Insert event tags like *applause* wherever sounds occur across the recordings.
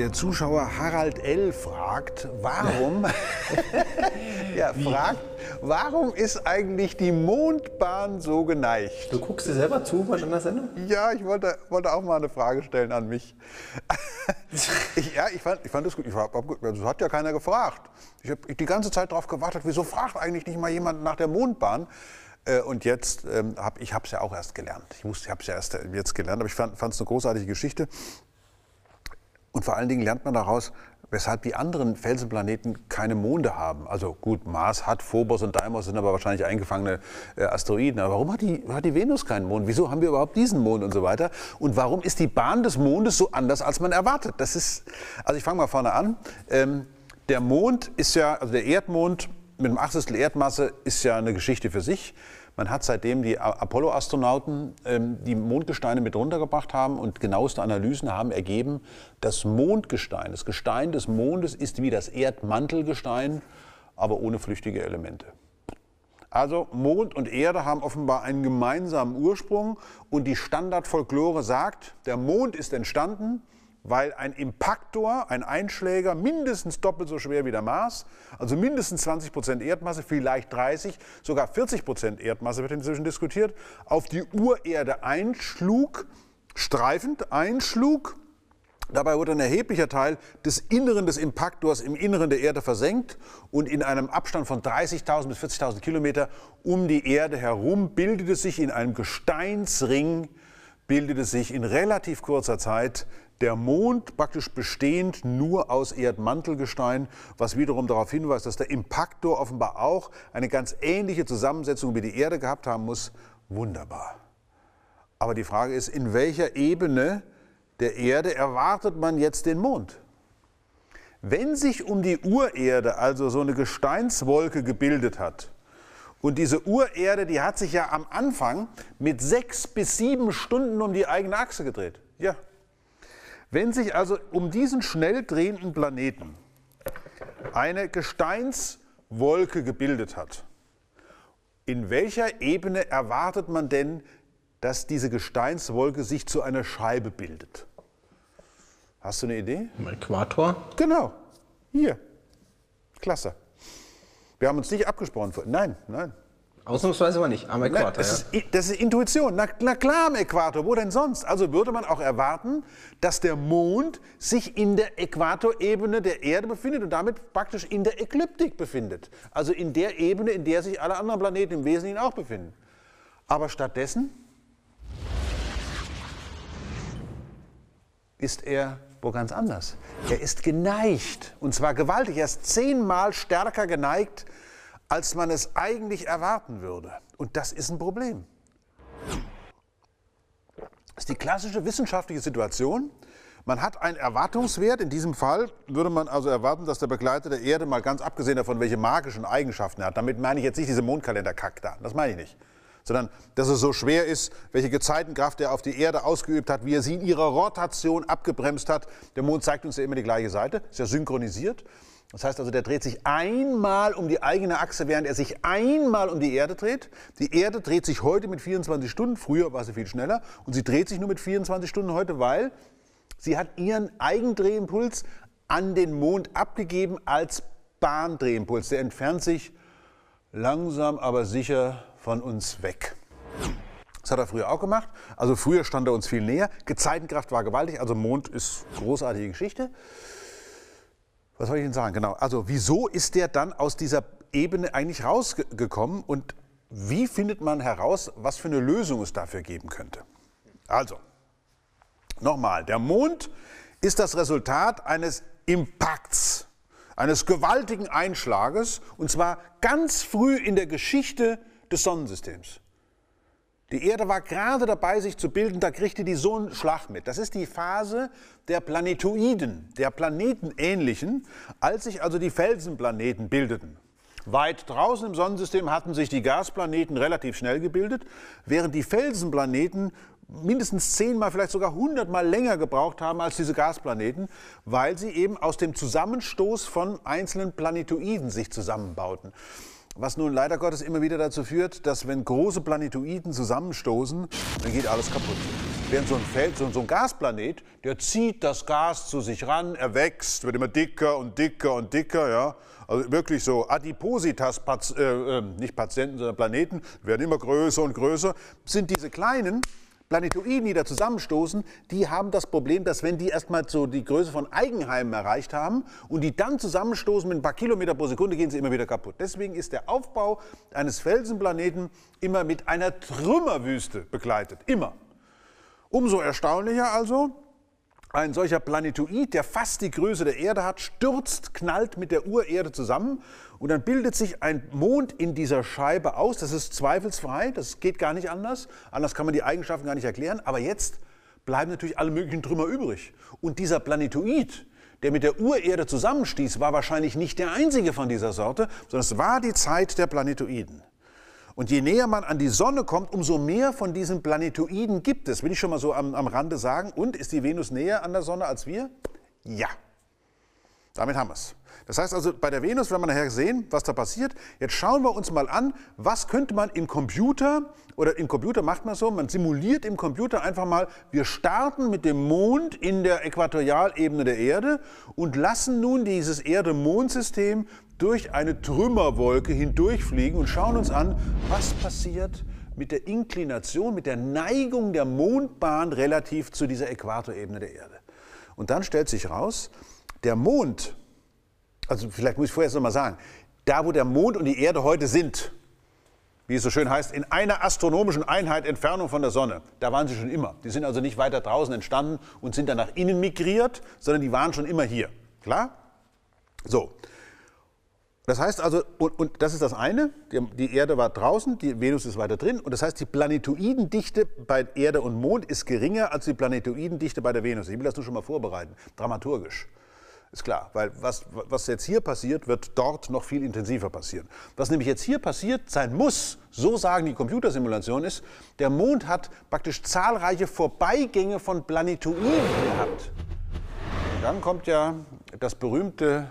Der Zuschauer Harald L. fragt, warum, *laughs* ja, fragt, warum ist eigentlich die Mondbahn so geneigt? Du guckst dir selber zu bei einer Sendung? Ja, ich wollte, wollte auch mal eine Frage stellen an mich. *laughs* ich, ja, ich fand, ich fand das gut. Ich war, das hat ja keiner gefragt. Ich habe die ganze Zeit darauf gewartet, wieso fragt eigentlich nicht mal jemand nach der Mondbahn? Äh, und jetzt ähm, habe ich es ja auch erst gelernt. Ich, ich habe es ja erst jetzt gelernt, aber ich fand es eine großartige Geschichte. Und vor allen Dingen lernt man daraus, weshalb die anderen Felsenplaneten keine Monde haben. Also gut, Mars hat, Phobos und Deimos sind aber wahrscheinlich eingefangene äh, Asteroiden. Aber warum hat die, hat die Venus keinen Mond? Wieso haben wir überhaupt diesen Mond und so weiter? Und warum ist die Bahn des Mondes so anders, als man erwartet? Das ist, also ich fange mal vorne an. Ähm, der Mond ist ja, also der Erdmond mit einem Achtel Erdmasse ist ja eine Geschichte für sich. Man hat seitdem die Apollo-Astronauten ähm, die Mondgesteine mit runtergebracht haben und genaueste Analysen haben ergeben, das Mondgestein, das Gestein des Mondes ist wie das Erdmantelgestein, aber ohne flüchtige Elemente. Also Mond und Erde haben offenbar einen gemeinsamen Ursprung und die Standardfolklore sagt, der Mond ist entstanden weil ein Impaktor, ein Einschläger, mindestens doppelt so schwer wie der Mars, also mindestens 20 Prozent Erdmasse, vielleicht 30, sogar 40 Prozent Erdmasse wird inzwischen diskutiert, auf die Urerde einschlug, streifend einschlug. Dabei wurde ein erheblicher Teil des Inneren des Impaktors im Inneren der Erde versenkt und in einem Abstand von 30.000 bis 40.000 Kilometer um die Erde herum bildete sich in einem Gesteinsring, bildete sich in relativ kurzer Zeit der Mond praktisch bestehend nur aus Erdmantelgestein, was wiederum darauf hinweist, dass der Impaktor offenbar auch eine ganz ähnliche Zusammensetzung wie die Erde gehabt haben muss. Wunderbar. Aber die Frage ist, in welcher Ebene der Erde erwartet man jetzt den Mond? Wenn sich um die Urerde also so eine Gesteinswolke gebildet hat, und diese Urerde, die hat sich ja am Anfang mit sechs bis sieben Stunden um die eigene Achse gedreht. Ja, wenn sich also um diesen schnell drehenden Planeten eine Gesteinswolke gebildet hat, in welcher Ebene erwartet man denn, dass diese Gesteinswolke sich zu einer Scheibe bildet? Hast du eine Idee? Im Äquator? Genau. Hier. Klasse. Wir haben uns nicht abgesprochen. Nein, nein. Ausnahmsweise aber nicht, am Äquator. Na, das, ja. ist, das, ist, Intuition. Na, na, klar am Äquator, wo denn sonst? Also würde man auch erwarten, dass der Mond sich in der Äquatorebene der Erde befindet und damit praktisch in der Ekliptik befindet. Also in der Ebene, in der sich alle anderen Planeten im Wesentlichen auch befinden. Aber stattdessen ist er wo ganz anders. Er ist geneigt, und zwar gewaltig. Er ist zehnmal stärker geneigt als man es eigentlich erwarten würde. Und das ist ein Problem. Das ist die klassische wissenschaftliche Situation. Man hat einen Erwartungswert. In diesem Fall würde man also erwarten, dass der Begleiter der Erde, mal ganz abgesehen davon, welche magischen Eigenschaften er hat, damit meine ich jetzt nicht diese Mondkalender-Kack da, das meine ich nicht, sondern dass es so schwer ist, welche Gezeitenkraft er auf die Erde ausgeübt hat, wie er sie in ihrer Rotation abgebremst hat. Der Mond zeigt uns ja immer die gleiche Seite, ist ja synchronisiert. Das heißt also, der dreht sich einmal um die eigene Achse, während er sich einmal um die Erde dreht. Die Erde dreht sich heute mit 24 Stunden, früher war sie viel schneller, und sie dreht sich nur mit 24 Stunden heute, weil sie hat ihren Eigendrehimpuls an den Mond abgegeben als Bahndrehimpuls. Der entfernt sich langsam, aber sicher von uns weg. Das hat er früher auch gemacht. Also früher stand er uns viel näher. Gezeitenkraft war gewaltig, also Mond ist großartige Geschichte. Was soll ich Ihnen sagen? Genau. Also wieso ist der dann aus dieser Ebene eigentlich rausgekommen und wie findet man heraus, was für eine Lösung es dafür geben könnte? Also, nochmal, der Mond ist das Resultat eines Impakts, eines gewaltigen Einschlages und zwar ganz früh in der Geschichte des Sonnensystems. Die Erde war gerade dabei, sich zu bilden, da kriegte die so einen Schlag mit. Das ist die Phase der Planetoiden, der Planetenähnlichen, als sich also die Felsenplaneten bildeten. Weit draußen im Sonnensystem hatten sich die Gasplaneten relativ schnell gebildet, während die Felsenplaneten mindestens zehnmal, vielleicht sogar hundertmal länger gebraucht haben als diese Gasplaneten, weil sie eben aus dem Zusammenstoß von einzelnen Planetoiden sich zusammenbauten was nun leider Gottes immer wieder dazu führt, dass wenn große Planetoiden zusammenstoßen, dann geht alles kaputt. Während so ein Feld, so, ein Gasplanet, der zieht das Gas zu sich ran, er wächst, wird immer dicker und dicker und dicker, ja. Also wirklich so Adipositas, äh, äh, nicht Patienten, sondern Planeten, werden immer größer und größer. Sind diese kleinen, Planetoiden, die da zusammenstoßen, die haben das Problem, dass wenn die erstmal so die Größe von Eigenheimen erreicht haben und die dann zusammenstoßen mit ein paar Kilometer pro Sekunde, gehen sie immer wieder kaputt. Deswegen ist der Aufbau eines Felsenplaneten immer mit einer Trümmerwüste begleitet. Immer. Umso erstaunlicher also, ein solcher Planetoid, der fast die Größe der Erde hat, stürzt, knallt mit der Urerde zusammen und dann bildet sich ein Mond in dieser Scheibe aus. Das ist zweifelsfrei, das geht gar nicht anders. Anders kann man die Eigenschaften gar nicht erklären. Aber jetzt bleiben natürlich alle möglichen Trümmer übrig. Und dieser Planetoid, der mit der Urerde zusammenstieß, war wahrscheinlich nicht der einzige von dieser Sorte, sondern es war die Zeit der Planetoiden. Und je näher man an die Sonne kommt, umso mehr von diesen Planetoiden gibt es. Will ich schon mal so am, am Rande sagen. Und ist die Venus näher an der Sonne als wir? Ja. Damit haben wir es. Das heißt also, bei der Venus werden wir nachher sehen, was da passiert. Jetzt schauen wir uns mal an, was könnte man im Computer, oder im Computer macht man so, man simuliert im Computer einfach mal, wir starten mit dem Mond in der Äquatorialebene der Erde und lassen nun dieses Erde-Mond-System durch eine Trümmerwolke hindurchfliegen und schauen uns an, was passiert mit der Inklination, mit der Neigung der Mondbahn relativ zu dieser Äquatorebene der Erde. Und dann stellt sich raus, der Mond, also vielleicht muss ich vorher noch mal sagen, da wo der Mond und die Erde heute sind, wie es so schön heißt, in einer astronomischen Einheit Entfernung von der Sonne. Da waren sie schon immer. Die sind also nicht weiter draußen entstanden und sind dann nach innen migriert, sondern die waren schon immer hier. Klar? So. Das heißt also, und, und, das ist das eine, die, die, Erde war draußen, die Venus ist weiter drin. Und das heißt, die Planetoidendichte bei Erde und Mond ist geringer als die Planetoidendichte bei der Venus. Ich will das nur schon mal vorbereiten, dramaturgisch. Ist klar, weil was, was jetzt hier passiert, wird dort noch viel intensiver passieren. Was nämlich jetzt hier passiert sein muss, so sagen die Computersimulationen, ist, der Mond hat praktisch zahlreiche Vorbeigänge von Planetoiden gehabt. Und dann kommt ja das berühmte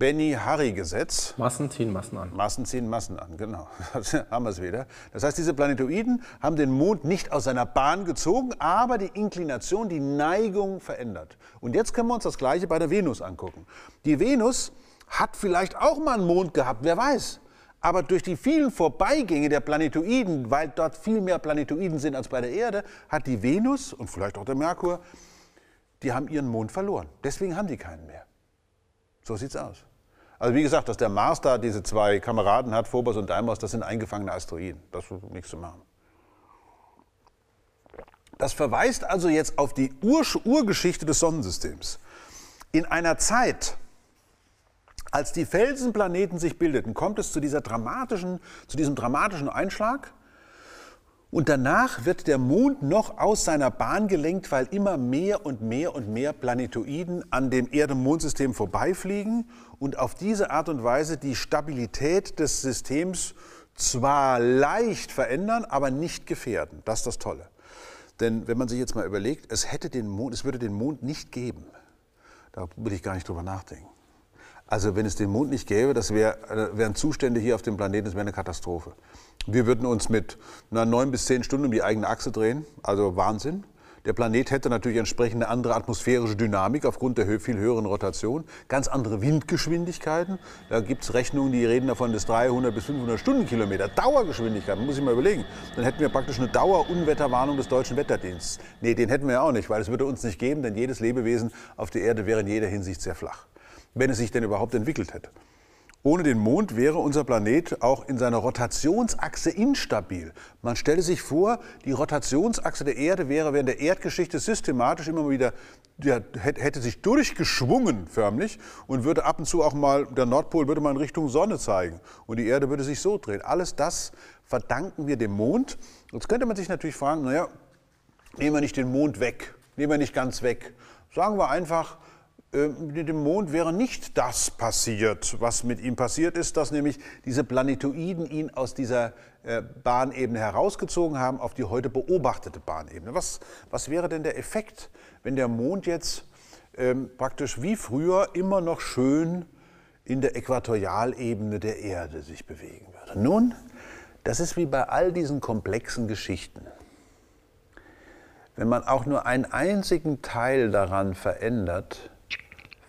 Benny-Harry-Gesetz. Massen ziehen Massen an. Massen ziehen Massen an, genau. *laughs* Haben wir es wieder. Das heißt, diese Planetoiden haben den Mond nicht aus seiner Bahn gezogen, aber die Inklination, die Neigung verändert. Und jetzt können wir uns das Gleiche bei der Venus angucken. Die Venus hat vielleicht auch mal einen Mond gehabt, wer weiß. Aber durch die vielen Vorbeigänge der Planetoiden, weil dort viel mehr Planetoiden sind als bei der Erde, hat die Venus und vielleicht auch der Merkur, die haben ihren Mond verloren. Deswegen haben die keinen mehr. So sieht's aus. Also wie gesagt, dass der Mars da diese zwei Kameraden hat, Phobos und Deimos, das sind eingefangene Asteroiden. Das ist nichts zu machen. Das verweist also jetzt auf die Ur Urgeschichte des Sonnensystems. In einer Zeit, als die Felsenplaneten sich bildeten, kommt es zu, dieser dramatischen, zu diesem dramatischen Einschlag. Und danach wird der Mond noch aus seiner Bahn gelenkt, weil immer mehr und mehr und mehr Planetoiden an dem Erde-Mond-System vorbeifliegen und auf diese Art und Weise die Stabilität des Systems zwar leicht verändern, aber nicht gefährden. Das ist das Tolle. Denn wenn man sich jetzt mal überlegt, es, hätte den Mond, es würde den Mond nicht geben, da will ich gar nicht drüber nachdenken. Also wenn es den Mond nicht gäbe, das wär, wären Zustände hier auf dem Planeten, das wäre eine Katastrophe. Wir würden uns mit neun bis zehn Stunden um die eigene Achse drehen, also Wahnsinn. Der Planet hätte natürlich entsprechend eine andere atmosphärische Dynamik aufgrund der viel höheren Rotation, ganz andere Windgeschwindigkeiten. Da gibt es Rechnungen, die reden davon bis 300 bis 500 Stundenkilometer. Dauergeschwindigkeit, muss ich mal überlegen. Dann hätten wir praktisch eine Dauerunwetterwarnung des deutschen Wetterdienstes. Nee, den hätten wir auch nicht, weil es würde uns nicht geben, denn jedes Lebewesen auf der Erde wäre in jeder Hinsicht sehr flach, wenn es sich denn überhaupt entwickelt hätte. Ohne den Mond wäre unser Planet auch in seiner Rotationsachse instabil. Man stelle sich vor, die Rotationsachse der Erde wäre während der Erdgeschichte systematisch immer wieder, ja, hätte sich durchgeschwungen förmlich und würde ab und zu auch mal, der Nordpol würde mal in Richtung Sonne zeigen und die Erde würde sich so drehen. Alles das verdanken wir dem Mond. Jetzt könnte man sich natürlich fragen, naja, nehmen wir nicht den Mond weg, nehmen wir nicht ganz weg. Sagen wir einfach, mit dem Mond wäre nicht das passiert, was mit ihm passiert ist, dass nämlich diese Planetoiden ihn aus dieser äh, Bahnebene herausgezogen haben auf die heute beobachtete Bahnebene. Was, was wäre denn der Effekt, wenn der Mond jetzt ähm, praktisch wie früher immer noch schön in der Äquatorialebene der Erde sich bewegen würde? Nun, das ist wie bei all diesen komplexen Geschichten. Wenn man auch nur einen einzigen Teil daran verändert,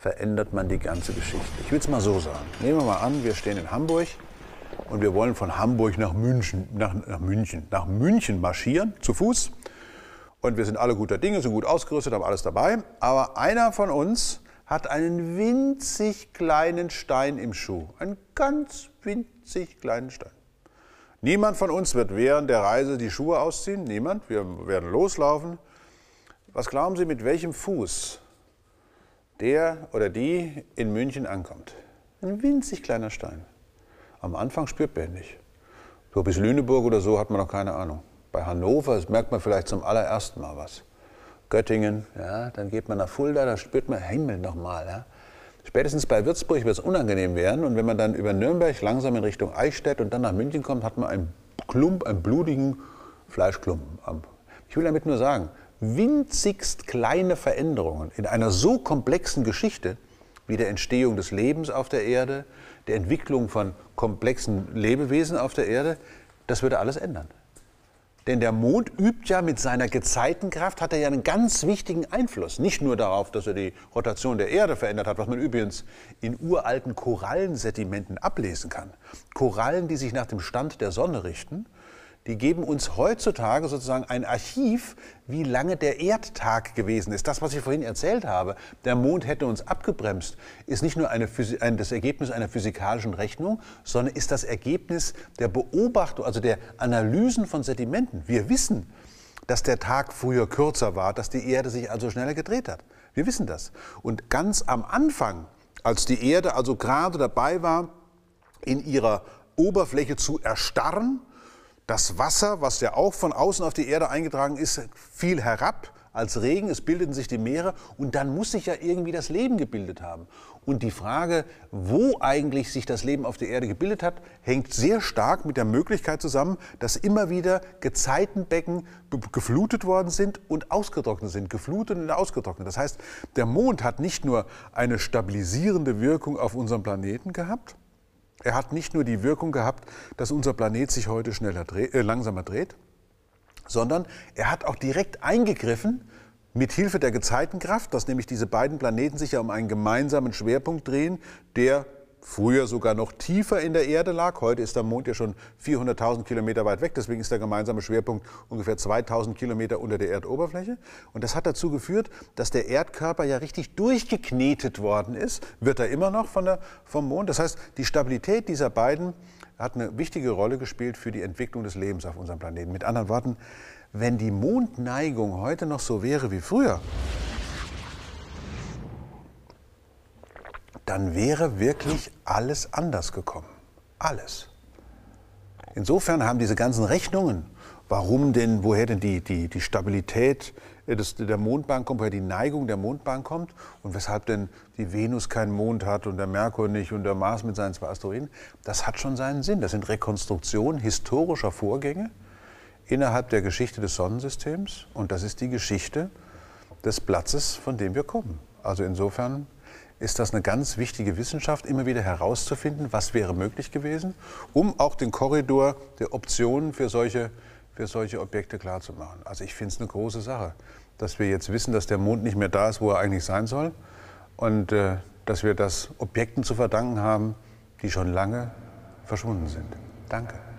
verändert man die ganze Geschichte. Ich will es mal so sagen. Nehmen wir mal an, wir stehen in Hamburg und wir wollen von Hamburg nach München, nach, nach München, nach München marschieren, zu Fuß. Und wir sind alle guter Dinge, sind gut ausgerüstet, haben alles dabei. Aber einer von uns hat einen winzig kleinen Stein im Schuh. Einen ganz winzig kleinen Stein. Niemand von uns wird während der Reise die Schuhe ausziehen. Niemand. Wir werden loslaufen. Was glauben Sie, mit welchem Fuß der oder die in München ankommt? Ein winzig kleiner Stein. Am Anfang spürt man ihn nicht. So bis Lüneburg oder so hat man noch keine Ahnung. Bei Hannover merkt man vielleicht zum allerersten Mal was. Göttingen, ja, dann geht man nach Fulda, da spürt man Himmel nochmal. Ja. Spätestens bei Würzburg wird es unangenehm werden. Und wenn man dann über Nürnberg langsam in Richtung Eichstätt und dann nach München kommt, hat man einen Klump, einen blutigen Fleischklumpen. Ich will damit nur sagen, winzigst kleine Veränderungen in einer so komplexen Geschichte wie der Entstehung des Lebens auf der Erde, der Entwicklung von komplexen Lebewesen auf der Erde, das würde alles ändern. Denn der Mond übt ja mit seiner Gezeitenkraft, hat er ja einen ganz wichtigen Einfluss. Nicht nur darauf, dass er die Rotation der Erde verändert hat, was man übrigens in uralten Korallensedimenten ablesen kann. Korallen, die sich nach dem Stand der Sonne richten die geben uns heutzutage sozusagen ein Archiv, wie lange der Erdtag gewesen ist. Das, was ich vorhin erzählt habe, der Mond hätte uns abgebremst, ist nicht nur eine, ein, das Ergebnis einer physikalischen Rechnung, sondern ist das Ergebnis der Beobachtung, also der Analysen von Sedimenten. Wir wissen, dass der Tag früher kürzer war, dass die Erde sich also schneller gedreht hat. Wir wissen das. Und ganz am Anfang, als die Erde also gerade dabei war, in ihrer Oberfläche zu erstarren, das Wasser, was ja auch von außen auf die Erde eingetragen ist, fiel herab als Regen, es bildeten sich die Meere und dann muss sich ja irgendwie das Leben gebildet haben. Und die Frage, wo eigentlich sich das Leben auf der Erde gebildet hat, hängt sehr stark mit der Möglichkeit zusammen, dass immer wieder Gezeitenbecken geflutet worden sind und ausgetrocknet sind, geflutet und ausgetrocknet. Das heißt, der Mond hat nicht nur eine stabilisierende Wirkung auf unserem Planeten gehabt, er hat nicht nur die Wirkung gehabt, dass unser Planet sich heute schneller dreht, äh, langsamer dreht, sondern er hat auch direkt eingegriffen mit Hilfe der Gezeitenkraft, dass nämlich diese beiden Planeten sich ja um einen gemeinsamen Schwerpunkt drehen, der früher sogar noch tiefer in der Erde lag. Heute ist der Mond ja schon 400.000 Kilometer weit weg. Deswegen ist der gemeinsame Schwerpunkt ungefähr 2.000 Kilometer unter der Erdoberfläche. Und das hat dazu geführt, dass der Erdkörper ja richtig durchgeknetet worden ist. Wird er immer noch von der, vom Mond. Das heißt, die Stabilität dieser beiden hat eine wichtige Rolle gespielt für die Entwicklung des Lebens auf unserem Planeten. Mit anderen Worten, wenn die Mondneigung heute noch so wäre wie früher, dann wäre wirklich alles anders gekommen. Alles. Insofern haben diese ganzen Rechnungen, warum denn, woher denn die, die, die Stabilität des, der Mondbahn kommt, woher die Neigung der Mondbahn kommt und weshalb denn die Venus keinen Mond hat und der Merkur nicht und der Mars mit seinen zwei Asteroiden, das hat schon seinen Sinn. Das sind Rekonstruktionen historischer Vorgänge innerhalb der Geschichte des Sonnensystems und das ist die Geschichte des Platzes, von dem wir kommen. Also insofern ist das eine ganz wichtige Wissenschaft, immer wieder herauszufinden, was wäre möglich gewesen, um auch den Korridor der Optionen für solche, für solche Objekte klarzumachen. Also ich finde es eine große Sache, dass wir jetzt wissen, dass der Mond nicht mehr da ist, wo er eigentlich sein soll und äh, dass wir das Objekten zu verdanken haben, die schon lange verschwunden sind. Danke.